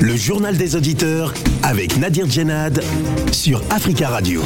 Le journal des auditeurs avec Nadir Djenad sur Africa Radio.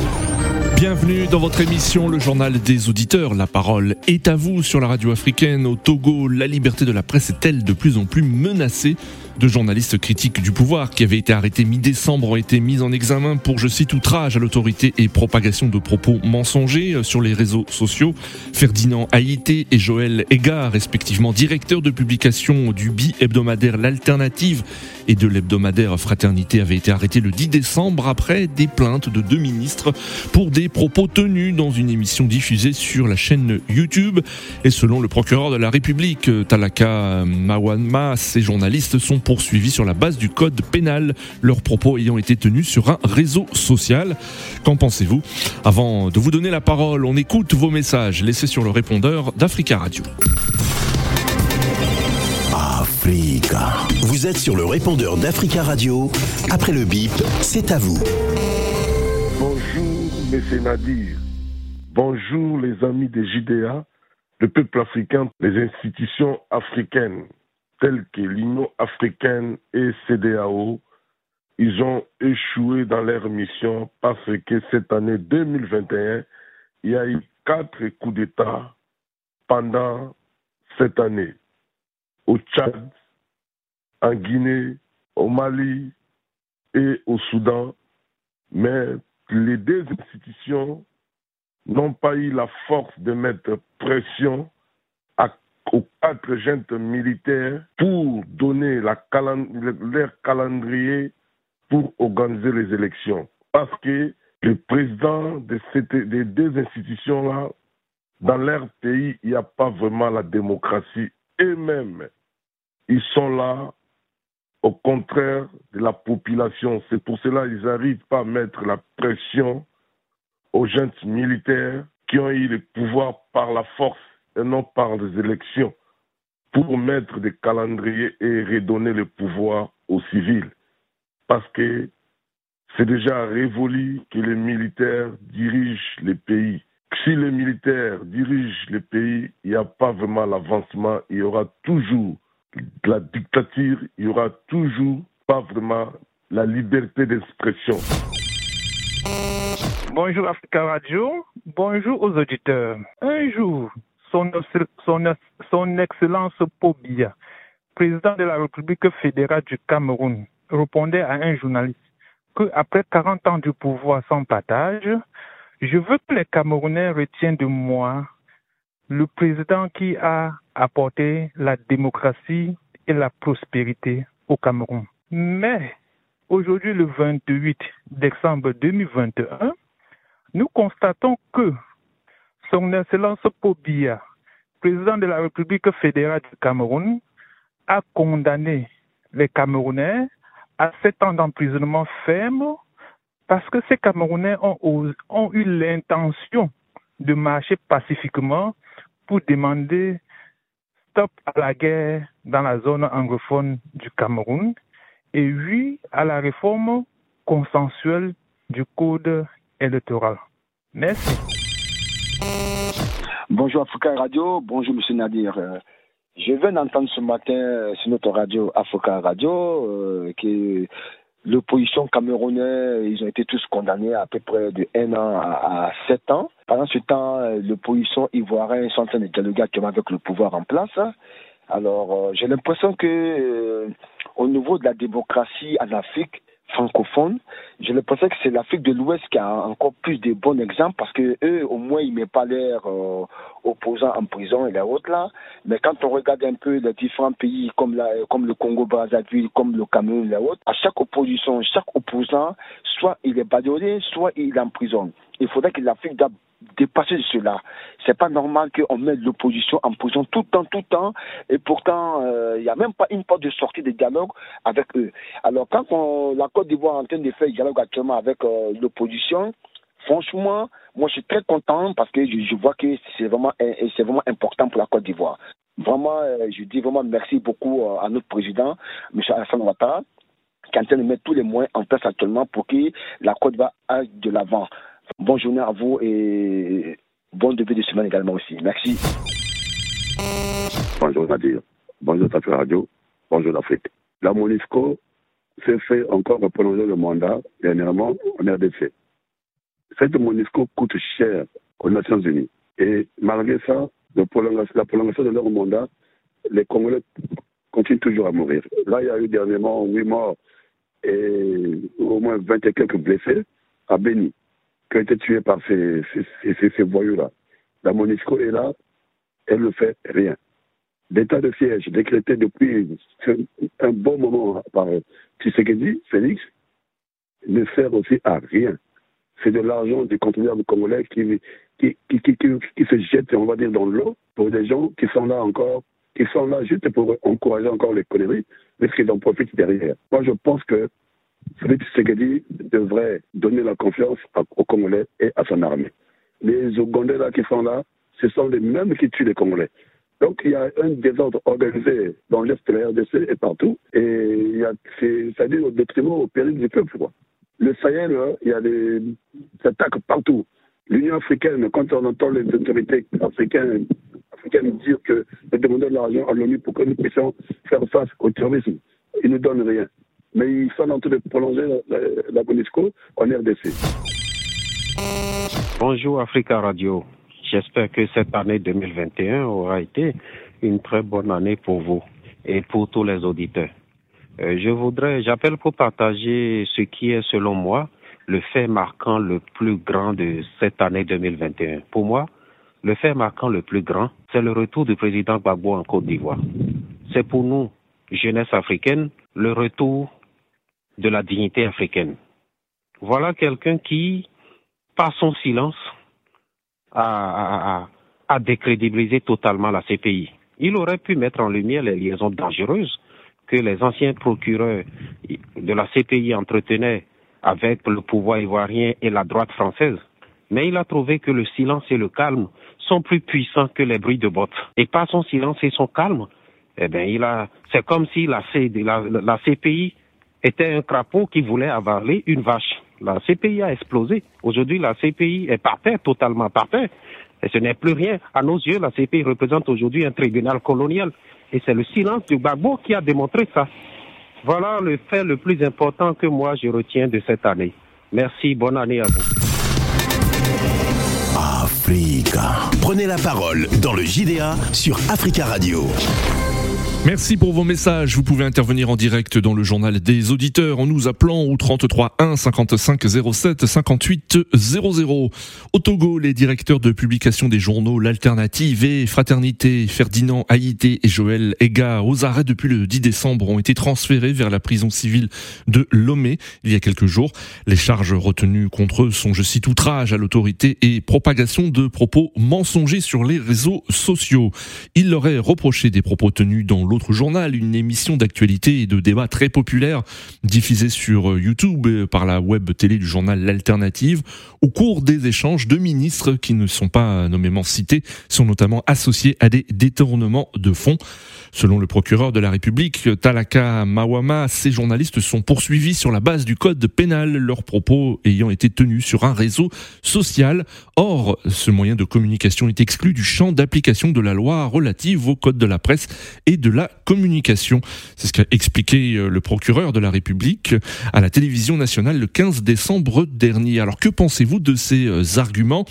Bienvenue dans votre émission Le Journal des Auditeurs. La parole est à vous sur la radio africaine. Au Togo, la liberté de la presse est-elle de plus en plus menacée? Deux journalistes critiques du pouvoir qui avaient été arrêtés mi-décembre ont été mis en examen pour, je cite, outrage à l'autorité et propagation de propos mensongers sur les réseaux sociaux. Ferdinand Haïté et Joël Ega, respectivement directeurs de publication du bi-hebdomadaire L'Alternative et de l'hebdomadaire Fraternité, avaient été arrêtés le 10 décembre après des plaintes de deux ministres pour des propos tenus dans une émission diffusée sur la chaîne YouTube. Et selon le procureur de la République, Talaka Mawanma, ces journalistes sont poursuivis sur la base du code pénal, leurs propos ayant été tenus sur un réseau social. Qu'en pensez-vous? Avant de vous donner la parole, on écoute vos messages laissés sur le répondeur d'Africa Radio. Africa. Vous êtes sur le répondeur d'Africa Radio. Après le bip, c'est à vous. Bonjour, Messieurs Nadir. Bonjour, les amis des JDA, le peuple africain, les institutions africaines tels que l'Union africaine et CDAO, ils ont échoué dans leur mission parce que cette année 2021, il y a eu quatre coups d'État pendant cette année. Au Tchad, en Guinée, au Mali et au Soudan. Mais les deux institutions n'ont pas eu la force de mettre pression aux quatre jeunes militaires pour donner leur calendrier pour organiser les élections. Parce que le président de des deux institutions-là, dans leur pays, il n'y a pas vraiment la démocratie. Et même, ils sont là au contraire de la population. C'est pour cela qu'ils n'arrivent pas à mettre la pression aux jeunes militaires qui ont eu le pouvoir par la force et non par des élections pour mettre des calendriers et redonner le pouvoir aux civils. Parce que c'est déjà révolu que les militaires dirigent les pays. Si les militaires dirigent les pays, il n'y a pas vraiment l'avancement. Il y aura toujours la dictature, il y aura toujours pas vraiment la liberté d'expression. Bonjour Africa Radio, bonjour aux auditeurs. Un jour, son, Excellence Pobia, président de la République fédérale du Cameroun, répondait à un journaliste qu'après 40 ans du pouvoir sans partage, je veux que les Camerounais retiennent de moi le président qui a apporté la démocratie et la prospérité au Cameroun. Mais aujourd'hui, le 28 décembre 2021, nous constatons que son Excellence Pobia, président de la République fédérale du Cameroun, a condamné les Camerounais à sept ans d'emprisonnement ferme parce que ces Camerounais ont, ont eu l'intention de marcher pacifiquement pour demander stop à la guerre dans la zone anglophone du Cameroun et oui à la réforme consensuelle du code électoral. Merci. Bonjour Africa Radio, bonjour Monsieur Nadir. Euh, je viens d'entendre ce matin euh, sur notre radio Africa Radio euh, que l'opposition camerounaise, ils ont été tous condamnés à, peu près de 1 an à, 7 ans. Pendant ce temps, l'opposition ivoirienne sont en train de dialoguer actuellement avec le pouvoir en place. Alors, j'ai l'impression que au niveau de la démocratie en Afrique, francophone. Je le pensais que c'est l'Afrique de l'Ouest qui a encore plus de bons exemples parce que eux, au moins, ils ne mettent pas l'air euh, opposants en prison et les autres là. Mais quand on regarde un peu les différents pays comme, le Congo-Brazzaville, comme le Cameroun et les autres, à chaque opposition, chaque opposant, soit il est bâillonné, soit il est en prison. Il faudrait que l'Afrique dépasser cela. C'est pas normal qu'on mette l'opposition en prison tout le temps, tout le temps, et pourtant, euh, il n'y a même pas une porte de sortie de dialogue avec eux. Alors, quand la Côte d'Ivoire est en train de faire dialogue actuellement avec euh, l'opposition, franchement, moi, je suis très content parce que je, vois que c'est vraiment, c'est vraiment important pour la Côte d'Ivoire. Vraiment, euh, je dis vraiment merci beaucoup à notre président, M. Alassane Ouattara, qui est en train de mettre tous les moyens en place actuellement pour que la Côte d'Ivoire aille de l'avant. Bonne journée à vous et bon début de semaine également aussi. Merci. Bonjour Nadir. Bonjour Tafia Radio. Bonjour l'Afrique. la MONUSCO s'est fait encore prolonger le mandat dernièrement en RDC. Cette MONUSCO coûte cher aux Nations Unies. Et malgré ça, la prolongation de leur mandat, les Congolais continuent toujours à mourir. Là, il y a eu dernièrement huit morts et au moins vingt et quelques blessés à Béni, qui ont été tués par ces, ces, ces, voyous-là. La MONUSCO est là, elle ne fait rien. L'état de siège décrété depuis un bon moment par Tshisekedi, Félix, ne sert aussi à rien. C'est de l'argent du contribuable congolais qui, qui, qui, qui, qui se jette, on va dire, dans l'eau pour des gens qui sont là encore ils sont là juste pour encourager encore l'économie, mais qu'ils en profitent derrière. Moi, je pense que Félix Tshisekedi devrait donner la confiance aux Congolais et à son armée. Les Ougandais qui sont là, ce sont les mêmes qui tuent les Congolais. Donc il y a un désordre organisé dans l'Est de la RDC et partout, et c'est-à-dire au détriment, au péril du peuple. Le Sahel, hein, il y a des attaques partout. L'Union africaine, quand on entend les autorités africaines africaine dire que de demander de l'argent à l'ONU pour que nous puissions faire face au terrorisme. Ils ne donnent rien. Mais ils sont en train de prolonger la, en RDC. Bonjour Africa Radio. J'espère que cette année 2021 aura été une très bonne année pour vous et pour tous les auditeurs. Euh, je voudrais, j'appelle pour partager ce qui est selon moi le fait marquant le plus grand de cette année 2021. Pour moi, le fait marquant le plus grand, c'est le retour du président Gbagbo en Côte d'Ivoire. C'est pour nous, jeunesse africaine, le retour de la dignité africaine. Voilà quelqu'un qui, par son silence, a, décrédibilisé totalement la CPI. Il aurait pu mettre en lumière les liaisons dangereuses que les anciens procureurs de la CPI entretenaient avec le pouvoir ivoirien et la droite française. Mais il a trouvé que le silence et le calme sont plus puissants que les bruits de bottes. Et par son silence et son calme, eh bien, il a, c'est comme si la, CPI était un crapaud qui voulait avaler une vache. La CPI a explosé. Aujourd'hui, la CPI est par terre, totalement par terre. Et ce n'est plus rien. À nos yeux, la CPI représente aujourd'hui un tribunal colonial. Et c'est le silence du Gbagbo qui a démontré ça. Voilà le fait le plus important que moi je retiens de cette année. Merci, bonne année à vous. Africa. Prenez la parole dans le JDA sur Africa Radio. Merci pour vos messages. Vous pouvez intervenir en direct dans le journal des auditeurs en nous appelant au 33 1 55 07 58 00. Au Togo, les directeurs de publication des journaux L'Alternative et Fraternité, Ferdinand Haïté et Joël Ega, aux arrêts depuis le 10 décembre, ont été transférés vers la prison civile de Lomé il y a quelques jours. Les charges retenues contre eux sont, je cite, outrage à l'autorité et propagation de propos mensongers sur les réseaux sociaux. Il leur est reproché des propos tenus dans l'autre journal, une émission d'actualité et de débat très populaire diffusée sur euh, YouTube par la web télé du journal L'Alternative. Au cours des échanges, deux ministres qui ne sont pas nommément cités sont notamment associés à des détournements de fonds. Selon le procureur de la République, Talaka Mawama, ces journalistes sont poursuivis sur la base du code pénal, leurs propos ayant été tenus sur un réseau social. Or, ce moyen de communication est exclu du champ d'application de la loi relative au code de la presse et de la communication. C'est ce qu'a expliqué euh, le procureur de la République à la télévision nationale le 15 décembre dernier. Alors que pensez-vous de ces euh, arguments?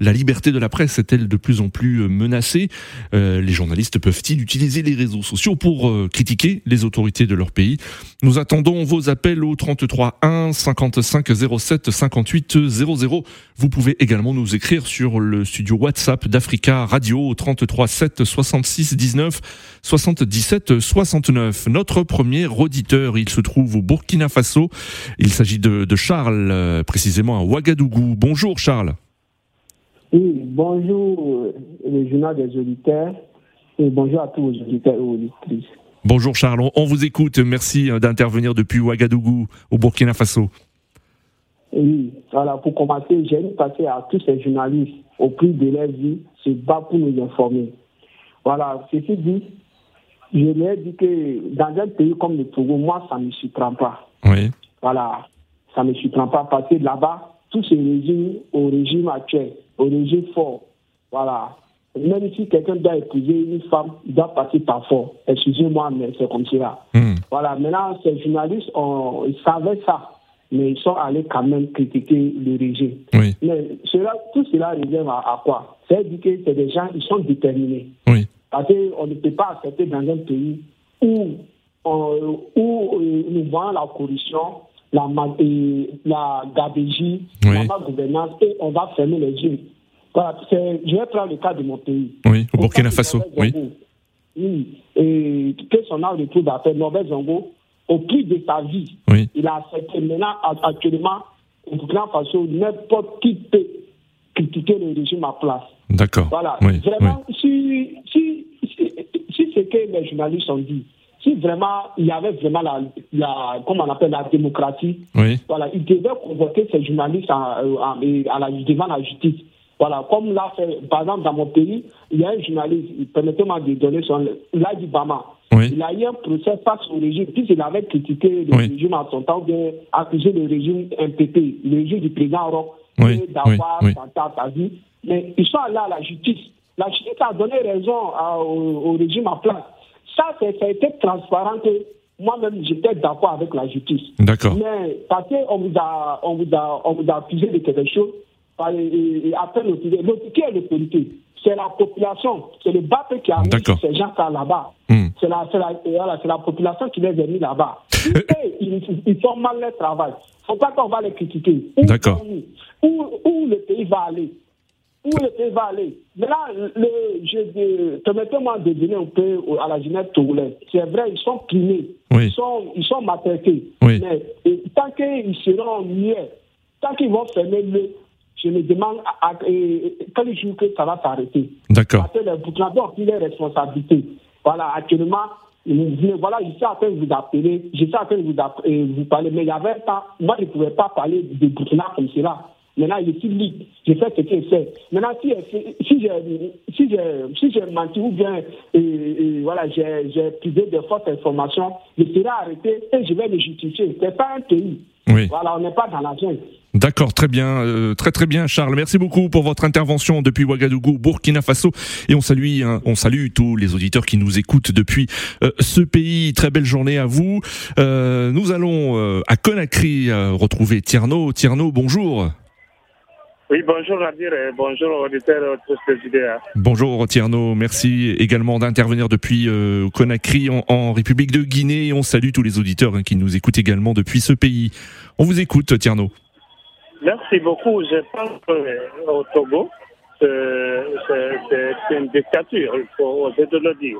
La liberté de la presse est-elle de plus en plus euh, menacée? Les journalistes peuvent-ils utiliser les réseaux sociaux pour euh, critiquer les autorités de leur pays. Nous attendons vos appels au 33 1 55 07 58 00. Vous pouvez également nous écrire sur le studio WhatsApp d'Africa Radio au 33 7 66 19 77 69. Notre premier auditeur, il se trouve au Burkina Faso. Il s'agit de, Charles, euh, précisément à Ouagadougou. Bonjour Charles. Oui, bonjour euh, le journal des auditeurs bonjour à tous les auditeurs et auditrices. Bonjour Charles, on vous écoute. Merci euh, d'intervenir depuis Ouagadougou, au Burkina Faso. Oui, voilà, pour commencer, j'ai passer à tous ces journalistes au prix de leur vie, se battent pour nous informer. Voilà, ceci dit, je leur ai dit que dans un pays comme le Togo, moi, ça ne me surprend pas. Oui. Voilà, ça ne me surprend pas parce que là-bas, tout se résume au régime actuel, au régime fort. Voilà, même si quelqu'un doit épouser une femme, il doit passer par force. Excusez-moi, mais c'est comme cela. Hmm. Voilà, maintenant, ces journalistes, on, ils savaient ça, mais ils sont allés quand même critiquer le régime. Oui. Mais cela, tout cela réserve à, à quoi? C'est-à-dire que c'est des gens, ils sont déterminés. Oui. Parce qu'on ne peut pas accepter dans un pays où, on- où euh, nous voyons la corruption, la, et la gabégie, Oui. la malgouvernance, et on va fermer les yeux. Voilà, c'est- je vais prendre le cas de mon pays. Oui, au Burkina Faso. Oui. Oui, et que son âge de tout d'appel, Norbert Zongo, au prix de sa vie, Oui. il a accepté. Maintenant, actuellement, au Burkina Faso, n'importe qui peut critiquer le régime à place. D'accord. Voilà. Oui. Vraiment, si, si, si, si ce que les journalistes ont dit, si vraiment il y avait vraiment la, la comment on appelle la démocratie, Oui. voilà, ils devaient convoquer ces journalistes à, à, à la, devant la justice. Voilà, comme l'a fait, par exemple, dans mon pays, il y a un journaliste, permettez-moi de donner son Ladi Bama. Oui. Il a eu un procès face au régime, puisqu'il avait critiqué le Oui. régime à son temps, bien accusé le régime MPP, le régime du président Roch, Oui, d'avoir tenté à sa vie. Mais ils sont allés à la justice. La justice a donné raison à- au, au régime en place. Ça, ça a été transparent que moi-même, j'étais d'accord avec la justice. D'accord. Mais parce qu'on vous a, on vous a, on vous a accusé de quelque chose, après l'autorité, l'autorité qui est l'autorité C'est la population, c'est le BAP qui a mis ces gens là-bas. Hmm. C'est la, c'est la, voilà, la population qui les a mis là-bas. Ils, ils font mal leur travail. Faut pas qu'on va les critiquer. Où D'accord. où, où le pays va aller? Où le pays va aller? Maintenant, le, je, de- permettez-moi de donner un peu à la jeunesse togolaise. C'est vrai, ils sont primés. Oui. Ils sont, ils sont maltraités. Oui. Mais et, tant qu'ils seront mieux, tant qu'ils vont fermer le, je me demande à, à- et- quel jour que ça va s'arrêter. D'accord. Parce que les Burkinabés ont pris les responsabilités. Voilà, actuellement, voilà, je suis en train de vous appeler, je suis en train de vous, euh, vous parler, mais il y avait temps, moi je ne pouvais pas parler de Burkina comme cela. Maintenant, je suis libre, je fais ce que je fais. Maintenant, si, si j'ai si si menti ou bien euh, euh, voilà, j'ai privé de fausses informations, je serai arrêté et je vais me justifier. Ce n'est pas un pays. Oui. Voilà, on n'est pas dans la jungle. D'accord, très bien, euh, très très bien, Charles. Merci beaucoup pour votre intervention depuis Ouagadougou, Burkina Faso, et on salue, hein, on salue tous les auditeurs qui nous écoutent depuis euh, ce pays. Très belle journée à vous. Euh, nous allons euh, à Conakry euh, retrouver Tierno. Tierno, bonjour. Oui, bonjour Nadir et bonjour auditeurs. Bonjour Tierno, merci également d'intervenir depuis euh, Conakry en, en République de Guinée. On salue tous les auditeurs hein, qui nous écoutent également depuis ce pays. On vous écoute, Tierno. Merci beaucoup. Je pense qu'au Togo, c'est c'est- c'est une dictature, il faut oser de le dire.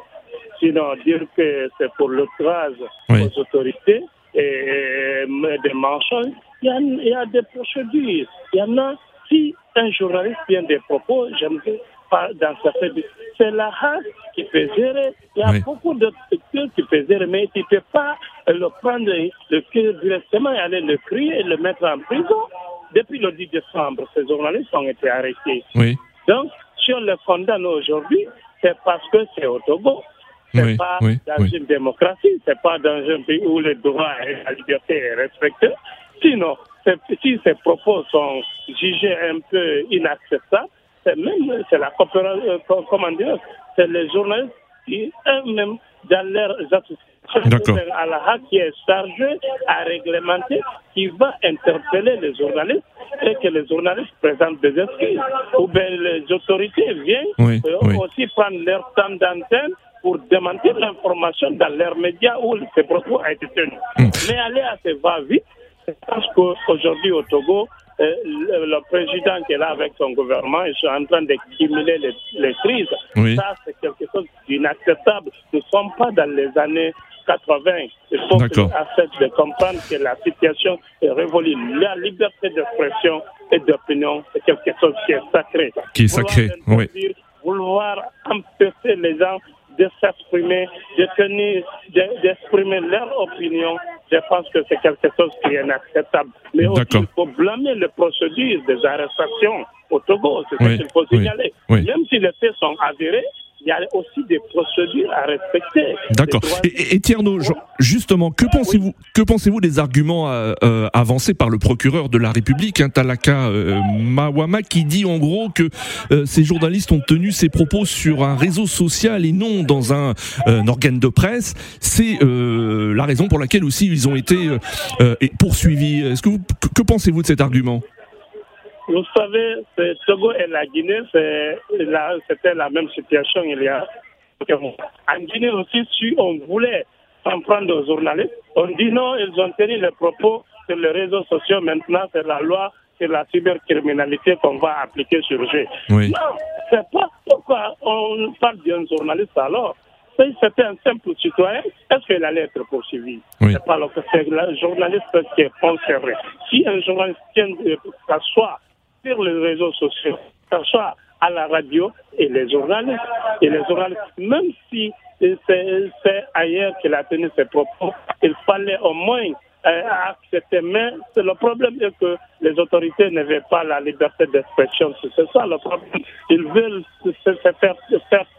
Sinon, dire que c'est pour l'outrage Oui. aux autorités et, et des mensonges, il y, a, il y a des procédures. Il y en a, si un journaliste vient des propos, j'aimerais pas dans fait. C'est la race qui peut gérer. Il y a Oui. beaucoup de structures qui peuvent gérer, mais tu ne peux pas le prendre le cœur directement et aller le crier et le mettre en prison. Depuis le 10 décembre, ces journalistes ont été arrêtés. Oui, Donc, si on le condamne aujourd'hui, c'est parce que c'est au Togo. C'est Oui, pas oui, dans oui. une démocratie, c'est pas dans un pays où le droit et la liberté est respecté. Sinon, si ces propos sont jugés un peu inacceptables, c'est même c'est la coopération, euh, co- comment dire, c'est les journalistes qui eux-mêmes dans leurs associations à la HAC qui est chargé à réglementer, qui va interpeller les journalistes et que les journalistes présentent des excuses. Ou bien les autorités viennent Oui, oui. aussi prendre leur temps d'antenne pour démentir l'information dans leurs médias où ces propos ont été tenus. Mm. Mais aller à va-vite, je pense qu'aujourd'hui au Togo, euh, le, président qui est là avec son gouvernement, ils sont en train d'accumuler les, les crises. Oui. Ça, c'est quelque chose d'inacceptable. Nous ne sommes pas dans les années 80. Il faut que D'accord. accepte de comprendre que la situation est révolue. La liberté d'expression et d'opinion, c'est quelque chose qui est sacré. Qui est sacré, Vouloir oui. Vouloir empêcher les gens de s'exprimer, de tenir, de- d'exprimer leur opinion, je pense que c'est quelque chose qui est inacceptable. Mais aussi, il faut blâmer les procédures des arrestations au Togo, c'est Oui, ce qu'il faut oui, signaler. oui. Même si les faits sont avérés, il y a aussi des procédures à respecter. D'accord. Et, et, Tierno, justement, que pensez-vous que pensez-vous des arguments euh, euh, avancés par le procureur de la République, hein, Talaka euh, Mawama, qui dit en gros que ces journalistes ont tenu ces propos sur un réseau social et non dans un, organe de presse? C'est la raison pour laquelle aussi ils ont été poursuivis. Est-ce que vous, que pensez-vous de cet argument? Vous savez, Togo et la Guinée, c'était la même situation il y a en Guinée aussi, si on voulait s'en prendre aux journalistes, on dit non, ils ont tenu les propos sur les réseaux sociaux. Maintenant, c'est la loi sur la cybercriminalité qu'on va appliquer sur eux. Oui. Non, c'est pas pourquoi on parle d'un journaliste alors. Si c'était un simple citoyen, est-ce qu'il allait être poursuivi? Oui. C'est pas le, le journaliste qui est concerné. Si un journaliste tient, que ce soit sur les réseaux sociaux, que ce soit à la radio et les journalistes, et les journalistes, même si c'est ailleurs qu'il a tenu ses propos, il fallait au moins euh, accepter. Mais le problème est que les autorités n'avaient pas la liberté d'expression. C'est ça le problème. Ils veulent se, faire,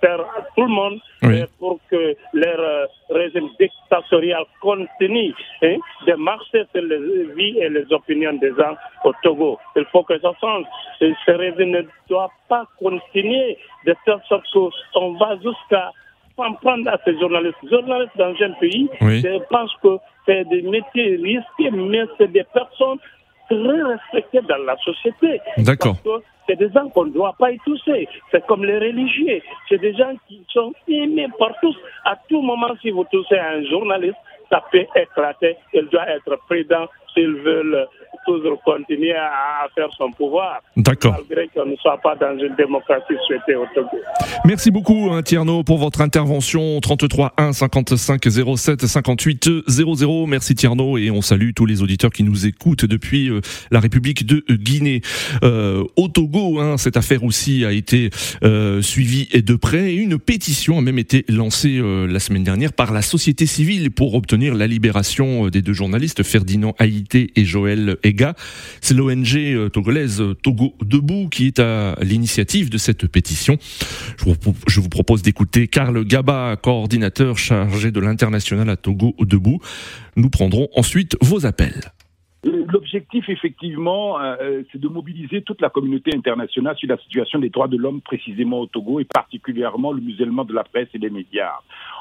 faire tout le monde oui. pour que leur euh, régime dictatorial continue hein, de marcher sur les vies et les opinions des gens au Togo. Il faut que ça change. Ce régime ne doit pas continuer de faire sorte qu'on va jusqu'à s'en prendre à ces journalistes. Journalistes dans un pays, Oui. je pense que c'est des métiers risqués, mais c'est des personnes très respectées dans la société. D'accord. C'est des gens qu'on ne doit pas y toucher. C'est comme les religieux. C'est des gens qui sont aimés par tous. À tout moment, si vous touchez à un journaliste, ça peut éclater. Il doit être prudent s'ils veulent toujours continuer à faire son pouvoir. D'accord. Malgré qu'on ne soit pas dans une démocratie souhaitée au Togo. Merci beaucoup hein, Tierno pour votre intervention 33 1 55 07 58 00. Merci Tierno et on salue tous les auditeurs qui nous écoutent depuis euh, la République de Guinée. Euh, au Togo, hein, cette affaire aussi a été euh, suivie de près. Une pétition a même été lancée euh, la semaine dernière par la société civile pour obtenir la libération euh, des deux journalistes Ferdinand Et Joël Ega. C'est l'ONG euh, togolaise Togo Debout qui est à l'initiative de cette pétition. Je vous propose d'écouter Karl Gaba, coordinateur chargé de l'international à Togo Debout. Nous prendrons ensuite vos appels. L'objectif, effectivement, euh, c'est de mobiliser toute la communauté internationale sur la situation des droits de l'homme précisément au Togo et particulièrement le musellement de la presse et des médias.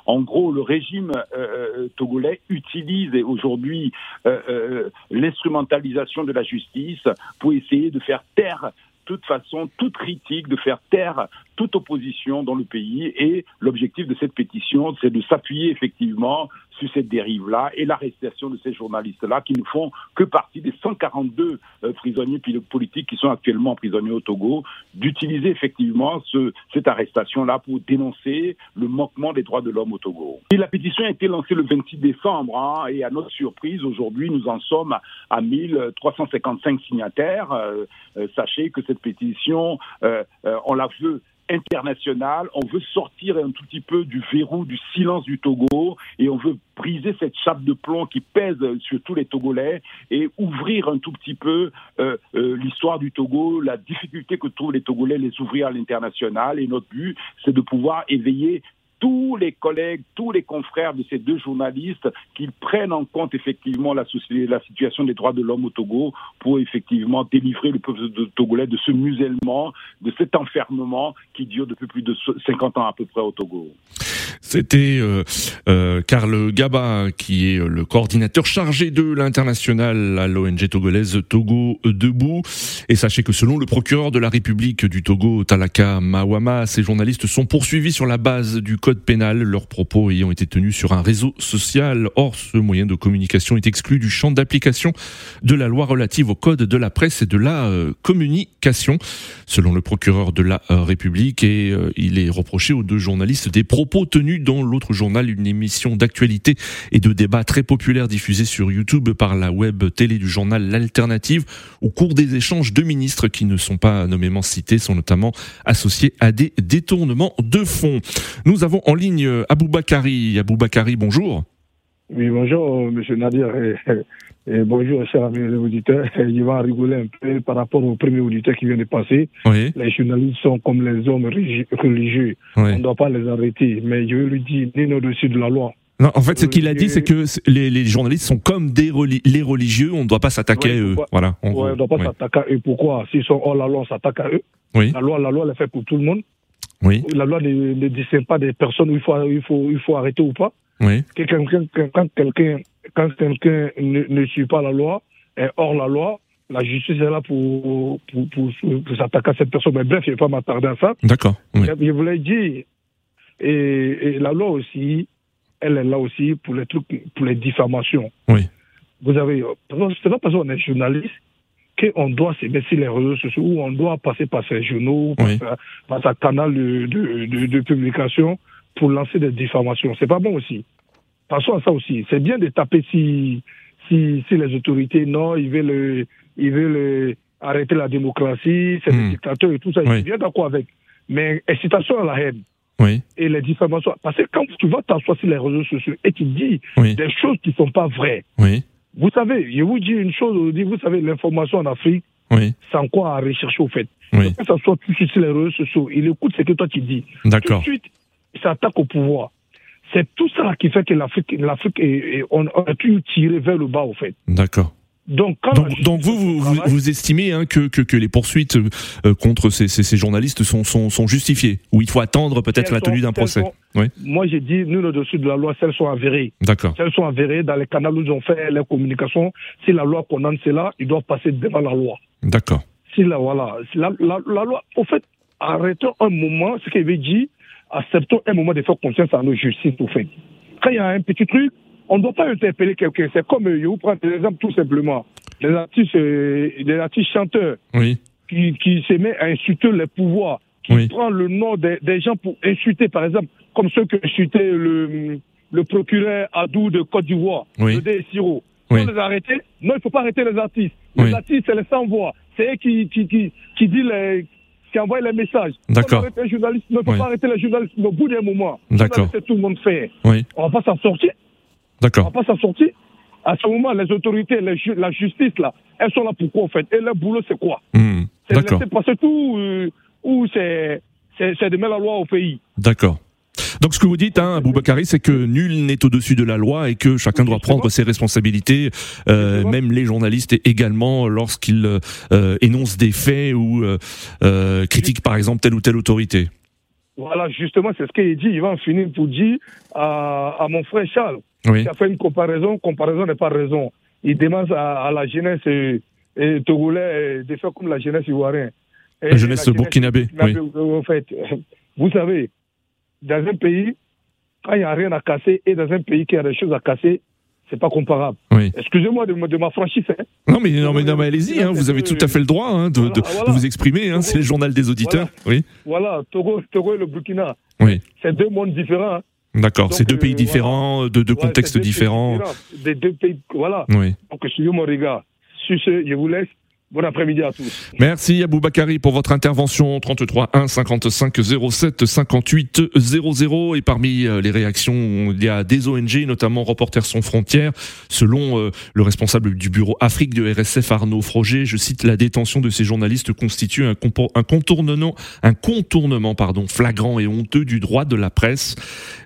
En gros, le régime euh, togolais utilise aujourd'hui euh, l'instrumentalisation de la justice pour essayer de faire taire toute façon, toute critique, de faire taire toute opposition dans le pays. Et l'objectif de cette pétition, c'est de s'appuyer effectivement sur cette dérive-là et l'arrestation de ces journalistes-là qui ne font que partie des 142 euh, prisonniers politiques qui sont actuellement prisonniers au Togo, d'utiliser effectivement ce, cette arrestation-là pour dénoncer le manquement des droits de l'homme au Togo. Et la pétition a été lancée le 26 décembre hein, et à notre surprise, aujourd'hui, nous en sommes à 1355 signataires. Euh, euh, sachez que cette pétition, on la veut internationale. On veut sortir un tout petit peu du verrou du silence du Togo et on veut briser cette chape de plomb qui pèse sur tous les Togolais et ouvrir un tout petit peu euh, euh, l'histoire du Togo, la difficulté que trouvent les Togolais, les ouvrir à l'international. Et notre but, c'est de pouvoir éveiller tous les collègues, tous les confrères de ces deux journalistes qu'ils prennent en compte effectivement la, la situation des droits de l'homme au Togo pour effectivement délivrer le peuple de togolais de ce musellement, de cet enfermement qui dure depuis plus de 50 ans à peu près au Togo. C'était euh, euh, Karl Gaba qui est le coordinateur chargé de l'international à l'ONG togolaise Togo Debout. Et sachez que selon le procureur de la République du Togo, Talaka Mawama, ces journalistes sont poursuivis sur la base du code pénal, leurs propos ayant été tenus sur un réseau social. Or, ce moyen de communication est exclu du champ d'application de la loi relative au code de la presse et de la euh, communication, selon le procureur de la euh, République. Et euh, il est reproché aux deux journalistes des propos tenus dans l'autre journal, une émission d'actualité et de débat très populaire diffusée sur YouTube par la web télé du journal L'Alternative. Au cours des échanges, deux ministres qui ne sont pas nommément cités sont notamment associés à des détournements de fonds. Nous avons en ligne Abou Bakari. Abou Bakari, bonjour. Oui, bonjour, monsieur Nadir. Et bonjour, chers amis auditeurs. Je vais rigoler un peu par rapport au premier auditeur qui vient de passer. Oui. Les journalistes sont comme les hommes religi- religieux. Oui. On ne doit pas les arrêter. Mais je lui dire, ni au-dessus de la loi. Non, en fait, ce qu'il a dit, c'est que les, les journalistes sont comme des reli- les religieux, on ne doit pas s'attaquer Ouais, à eux. Voilà. Ouais, on ne doit pas Ouais. s'attaquer à eux. Pourquoi? S'ils sont hors la loi, on s'attaque à eux. Oui. La loi, la loi, elle est faite pour tout le monde. Oui. La loi ne, ne distingue pas des personnes où il faut, il faut, il faut arrêter ou pas. Oui. Que quelqu'un- que- quand quelqu'un quand quelqu'un ne, ne suit pas la loi, est hors la loi, la justice est là pour, pour, pour, pour s'attaquer à cette personne. Mais bref, je ne vais pas m'attarder à ça. D'accord. Oui. Je voulais dire, et, et la loi aussi, elle est là aussi pour les trucs, pour les diffamations. Oui. Vous avez, c'est pas parce qu'on est journaliste qu'on doit se mettre sur les réseaux sociaux ou on doit passer par ses journaux, par, Oui. par sa canal de, de, de, de publication pour lancer des diffamations. C'est pas bon aussi. Passons à ça aussi. C'est bien de taper si, si, si les autorités, non, ils veulent, ils veulent euh, arrêter la démocratie, c'est Hmm. des dictateurs et tout ça. Je Oui. suis bien d'accord avec. Mais incitation à la haine Oui. et les diffamations. Parce que quand tu vas t'asseoir sur les réseaux sociaux et tu dis Oui. des choses qui ne sont pas vraies, Oui. Vous savez, je vous dis une chose aujourd'hui, vous savez, l'information en Afrique, Oui. c'est encore à rechercher au fait. Oui. Quand ça soit tout de suite sur les réseaux sociaux, il écoute ce que toi tu dis. Tout de suite, il s'attaque au pouvoir. C'est tout ça qui fait que l'Afrique, l'Afrique est, est- on, on a tout tiré vers le bas, au fait. D'accord. Donc, quand la Donc, justice donc vous, vous, vous, estimez hein, que, que, que les poursuites euh, contre ces, ces, ces journalistes sont, sont, sont justifiées Ou il faut attendre peut-être la tenue d'un procès? sont- Oui. Moi, j'ai dit, nous, le dessus de la loi, celles sont avérées. D'accord. Si elles sont avérées dans les canaux où ils ont fait les communications, si la loi condamne cela, ils doivent passer devant la loi. D'accord. Si la, voilà, si la, la, la loi, au fait, arrêtons un moment, ce qu'il veut dire, acceptons un moment de faire confiance à nos justices, au fait. Quand il y a un petit truc, on ne doit pas interpeller quelqu'un. C'est comme, je vous prends des exemples tout simplement. Les artistes, euh, les artistes chanteurs Oui. qui, qui se met à insulter les pouvoirs, qui Oui. prend le nom des, des gens pour insulter, par exemple, comme ceux qui insultaient le, le procureur Adou de Côte d'Ivoire, Oui. le D. Siro. Oui. Les a arrêtés Non, il ne faut pas arrêter les artistes. Les artistes, c'est les sans-voix. C'est eux qui, qui, qui, qui, dit les, qui envoient les messages. D'accord. Ne faut Oui. pas arrêter les journalistes. Mais au bout d'un moment, D'accord. tout le monde faire. Oui. On va pas s'en sortir. On D'accord. va pas s'en sortir. À ce moment, les autorités, les ju- la justice, là, elles sont là pour quoi, en fait? Et leur boulot, c'est quoi? Hmm. c'est laisser passer tout euh, ou c'est de mettre la loi au pays. D'accord. Donc ce que vous dites, hein, Aboubakari, c'est que nul n'est au-dessus de la loi et que chacun doit prendre ses responsabilités, euh, même les journalistes également lorsqu'ils euh, énoncent des faits ou euh, critiquent par exemple telle ou telle autorité. Voilà, justement, c'est ce qu'il dit. Il va en finir pour dire à, à mon frère Charles, Oui. qui a fait une comparaison. Comparaison n'est pas raison. Il demande à, à la jeunesse euh, euh, togolais euh, de faire comme la jeunesse ivoirienne. Et La jeunesse burkinabé, burkinabé, euh, En fait, vous savez, dans un pays, quand il n'y a rien à casser et dans un pays qui a des choses à casser, c'est pas comparable. Oui. Excusez-moi de, de ma franchise. hein. Non mais non mais, non, mais allez-y, hein, vous avez tout à fait le droit hein, de, de- Voilà, voilà. de vous exprimer. C'est le journal des auditeurs. Oui. Voilà, Togo, Togo et le Burkina, Oui. c'est deux mondes différents. D'accord. Donc, C'est deux euh, pays différents, de deux Ouais, contextes pays différents. Des deux pays, voilà. Oui. Donc, suivez mon regard. Sur ce, je vous laisse. Bon après-midi à tous. Merci Aboubakari pour votre intervention. 33 1 55 07 58 00 et parmi euh, les réactions il y a des ONG notamment Reporters sans frontières. Selon euh, le responsable du bureau Afrique de RSF Arnaud Froger je cite la détention de ces journalistes constitue un contournement pardon flagrant et honteux du droit de la presse.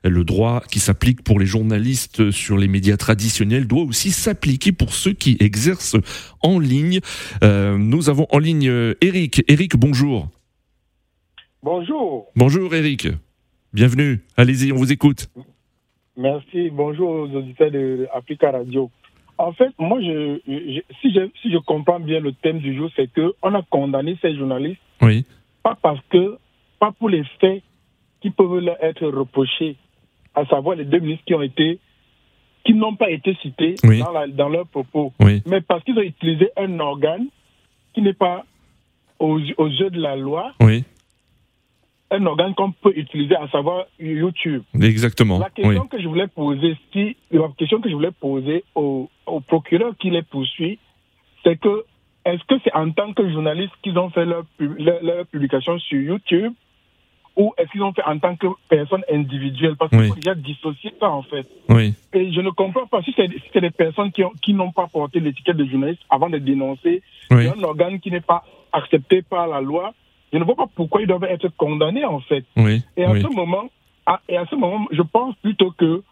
Le droit qui s'applique pour les journalistes sur les médias traditionnels doit aussi s'appliquer pour ceux qui exercent en ligne. Euh, nous avons en ligne euh, Eric. Eric, bonjour. Bonjour, Bonjour Eric. Bienvenue. Allez-y, on vous écoute. merci, bonjour aux auditeurs de Africa Radio. En fait, moi, je, je- si, je, si je comprends bien le thème du jour, c'est qu'on a condamné ces journalistes, Oui. pas parce que, pas pour les faits qui peuvent leur être reprochés, à savoir les deux ministres qui ont été, qui n'ont pas été cités Oui. dans, la- dans leurs propos, Oui. mais parce qu'ils ont utilisé un organe qui n'est pas aux, aux yeux de la loi, Oui. un organe qu'on peut utiliser, à savoir YouTube. Exactement. La question Oui. que je voulais poser, si, la question que je voulais poser au, au procureur qui les poursuit, c'est que est-ce que c'est en tant que journaliste qu'ils ont fait leur, leur publication sur YouTube ou est-ce qu'ils ont fait en tant que personne individuelle? Parce qu'il Oui. faut déjà dissocier ça, en fait. Oui. Et je ne comprends pas si c'est si des personnes qui ont- qui n'ont pas porté l'étiquette de journaliste avant de dénoncer Oui. un organe qui n'est pas accepté par la loi. Je ne vois pas pourquoi ils doivent être condamnés, en fait. Oui. Et à ce moment, à, et à ce moment, je pense plutôt que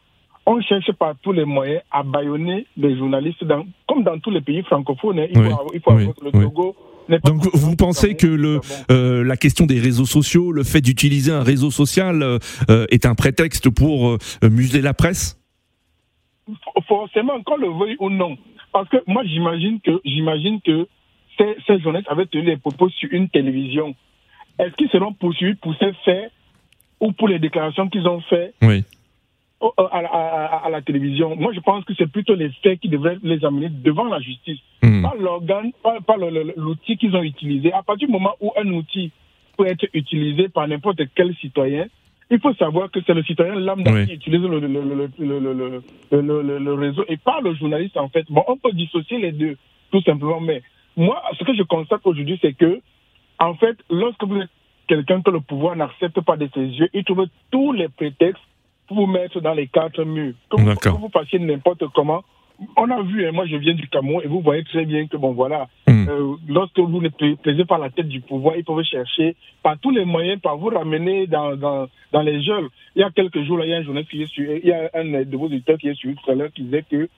on cherche par tous les moyens à bâillonner les journalistes, dans, comme dans tous les pays francophones. hein. Il faut, avoir- il faut oui, avoir le. Togo. Donc vous- pensez que le, euh, la question des réseaux sociaux, le fait d'utiliser un réseau social euh, euh, est un prétexte pour euh, museler la presse? Forcément, qu'on le veuille ou non. Parce que moi, j'imagine que, j'imagine que ces, ces journalistes avaient tenu les propos sur une télévision. Est-ce qu'ils seront poursuivis pour ces faits ou pour les déclarations qu'ils ont faites? Oui à, la télévision. Moi, je pense que c'est plutôt les faits qui devraient les amener devant la justice, mmh. pas l'organe, pas, l'outil qu'ils ont utilisé. À partir du moment où un outil peut être utilisé par n'importe quel citoyen, il faut savoir que c'est le citoyen lambda oui. qui utilise le, le, réseau et pas le journaliste, en fait. Bon, on peut dissocier les deux, tout simplement. Mais moi, ce que je constate aujourd'hui, c'est que, en fait, lorsque vous êtes quelqu'un que le pouvoir n'accepte pas de ses yeux, il trouve tous les prétextes vous mettre dans les quatre murs. Que vous, que vous fassiez n'importe comment. On a vu, hein, moi je viens du Cameroun et vous voyez très bien que bon voilà, Hmm. euh, lorsque vous pla- plaisez par la tête du pouvoir, ils peuvent chercher par tous les moyens par vous ramener dans, dans, dans les geôles. Il y a quelques jours, là, il y a un journaliste qui est sur, il y a un de vos auditeurs qui est suivi tout à l'heure qui disait que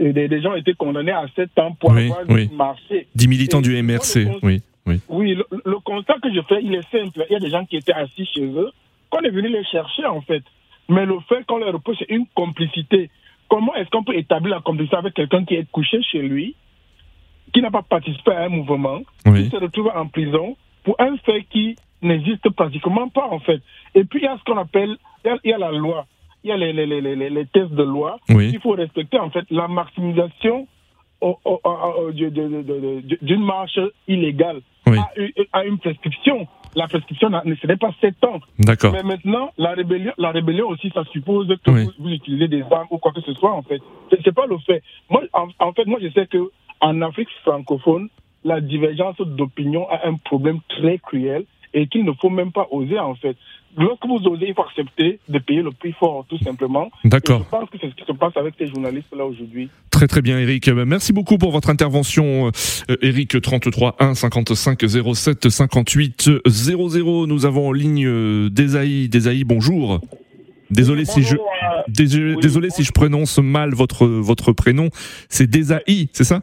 euh, des, des gens étaient condamnés à 7 ans pour Oui, avoir oui. marché. 10 militants Et du MRC, oui. oui. Oui, le, le constat que je fais, il est simple. Il y a des gens qui étaient assis chez eux, qu'on est venu les chercher en fait. Mais le fait qu'on leur repose, c'est une complicité. Comment est-ce qu'on peut établir la complicité avec quelqu'un qui est couché chez lui, qui n'a pas participé à un mouvement, Oui. qui se retrouve en prison pour un fait qui n'existe pratiquement pas en fait. Et puis il y a ce qu'on appelle, il y a, il y a la loi, il y a les, les, les, les, tests de loi. Oui. Il faut respecter en fait la maximisation d'une marche illégale Oui. à une prescription. La prescription, ce n'est pas 7 ans. D'accord. Mais maintenant, la rébellion, la rébellion aussi, ça suppose que Oui. vous, vous utilisez des armes ou quoi que ce soit, en fait. C'est c'est pas le fait. Moi, en, en fait, moi, je sais que en Afrique francophone, la divergence d'opinion a un problème très cruel et qu'il ne faut même pas oser, en fait. Lorsque vous osez, il faut accepter de payer le prix fort, tout simplement. D'accord. Je pense que c'est ce qui se passe avec ces journalistes-là aujourd'hui. Très très bien Eric. Euh, Merci beaucoup pour votre intervention euh, Eric 33 1 55 07 58 00. Nous avons en ligne euh, Desaï. Desaï, bonjour. Désolé si je désolé, désolé si je prononce mal votre votre prénom. C'est Desaï, c'est ça?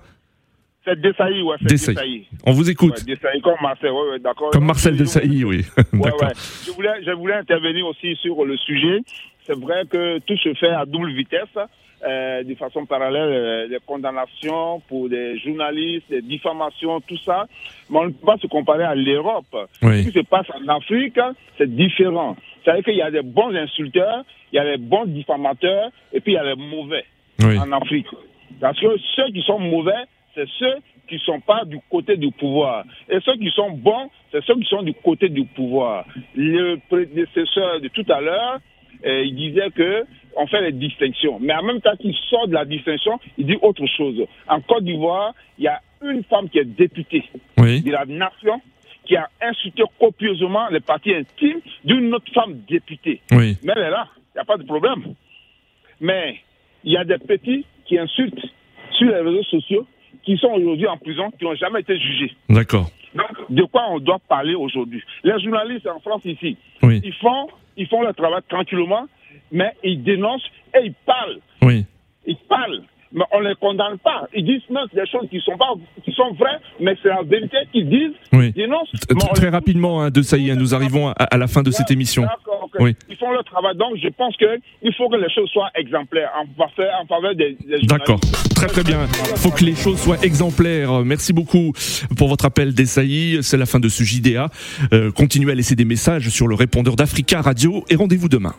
C'est Dessaï, ouais. Dessaï. On vous écoute. Ouais, Dessaï, comme Marcel, ouais, ouais, d'accord. Comme Marcel oui. D'accord. ouais. Je, voulais, je voulais intervenir aussi sur le sujet. C'est vrai que tout se fait à double vitesse. Euh, de façon parallèle, euh, les condamnations pour des journalistes, les diffamations, tout ça. Mais on ne peut pas se comparer à l'Europe. Oui. Ce qui se passe en Afrique, c'est différent. C'est-à-dire qu'il y a des bons insulteurs, il y a les bons diffamateurs, et puis il y a les mauvais Oui. en Afrique. Parce que ceux qui sont mauvais, c'est ceux qui ne sont pas du côté du pouvoir. Et ceux qui sont bons, c'est ceux qui sont du côté du pouvoir. Le prédécesseur de tout à l'heure, euh, il disait que on fait les distinctions. Mais en même temps qu'il sort de la distinction, il dit autre chose. En Côte d'Ivoire, il y a une femme qui est députée Oui. de la nation qui a insulté copieusement les parties intimes d'une autre femme députée. Oui. Mais elle est là, il n'y a pas de problème. Mais il y a des petits qui insultent sur les réseaux sociaux, qui sont aujourd'hui en prison, qui n'ont jamais été jugés. D'accord. Donc, de quoi on doit parler aujourd'hui? Les journalistes en France ici, Oui. ils, font, ils font leur travail tranquillement, mais ils dénoncent et ils parlent. Oui. Ils parlent, mais on ne les condamne pas. Ils disent même des choses qui sont, pas, qui sont vraies, mais c'est la vérité qu'ils disent. Oui. Très rapidement, hein, Desailly, hein, nous arrivons à, la fin de cette émission. Oui. Ils font leur travail. Donc, je pense qu'il faut que les choses soient exemplaires en faveur, des. D'accord, très très bien. Il faut que les choses soient exemplaires. Merci beaucoup pour votre appel d'Essaï. C'est la fin de ce JDA. Euh, continuez à laisser des messages sur le répondeur d'Africa Radio et rendez-vous demain.